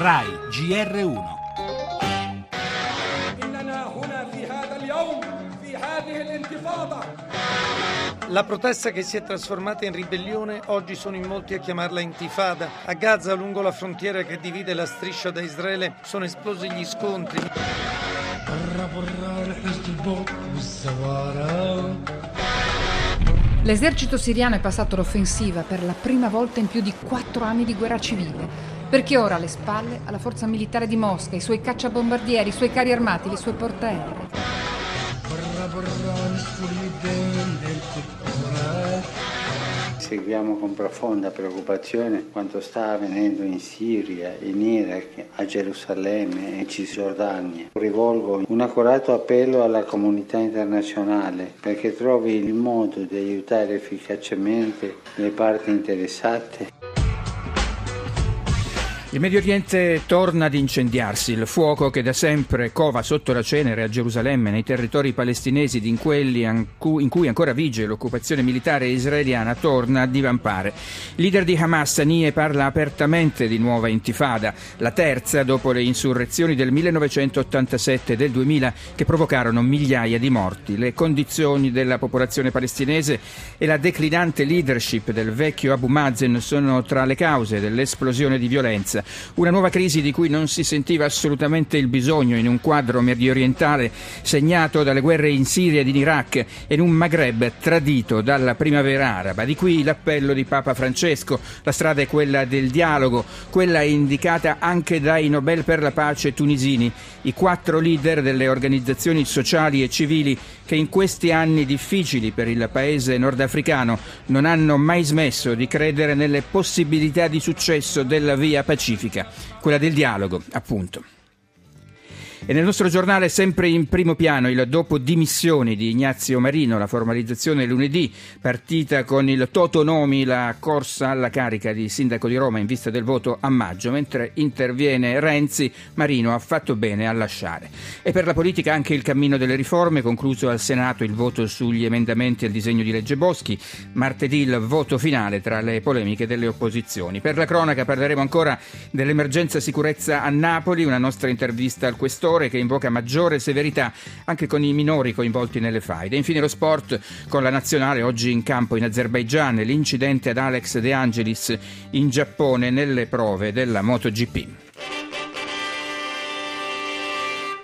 RAI GR1 La protesta che si è trasformata in ribellione oggi sono in molti a chiamarla intifada. A Gaza, lungo la frontiera che divide la striscia da Israele, sono esplosi gli scontri. L'esercito siriano è passato all'offensiva per la prima volta in più di quattro anni di guerra civile, perché ora alle spalle ha la forza militare di Mosca, i suoi cacciabombardieri, i suoi carri armati, le sue portaerei. Seguiamo con profonda preoccupazione quanto sta avvenendo in Siria, in Iraq, a Gerusalemme e in Cisgiordania. Rivolgo un accorato appello alla comunità internazionale perché trovi il modo di aiutare efficacemente le parti interessate il Medio Oriente torna ad incendiarsi. Il fuoco che da sempre cova sotto la cenere a Gerusalemme, nei territori palestinesi in quelli in cui ancora vige l'occupazione militare israeliana, torna a divampare. Il leader di Hamas, Anie, parla apertamente di nuova intifada, la terza dopo le insurrezioni del 1987 e del 2000 che provocarono migliaia di morti. Le condizioni della popolazione palestinese e la declinante leadership del vecchio Abu Mazen sono tra le cause dell'esplosione di violenza sicurezza. Una nuova crisi di cui non si sentiva assolutamente il bisogno in un quadro mediorientale segnato dalle guerre in Siria ed in Iraq e in un Maghreb tradito dalla primavera araba. Di qui l'appello di Papa Francesco. La strada è quella del dialogo, quella indicata anche dai Nobel per la pace tunisini, i quattro leader delle organizzazioni sociali e civili che in questi anni difficili per il paese nordafricano non hanno mai smesso di credere nelle possibilità di successo della via pacifica, quella del dialogo, appunto. E nel nostro giornale sempre in primo piano il dopo dimissioni di Ignazio Marino, la formalizzazione lunedì, partita con il Toto Nomi, la corsa alla carica di sindaco di Roma in vista del voto a maggio, mentre interviene Renzi, Marino ha fatto bene a lasciare. E per la politica anche il cammino delle riforme, concluso al Senato il voto sugli emendamenti al disegno di legge Boschi, martedì il voto finale tra le polemiche delle opposizioni. Per la cronaca parleremo ancora dell'emergenza sicurezza a Napoli, una nostra intervista al questore settore che invoca maggiore severità anche con i minori coinvolti nelle faide. Infine lo sport con la nazionale oggi in campo in Azerbaigian, l'incidente ad Alex De Angelis in Giappone nelle prove della MotoGP.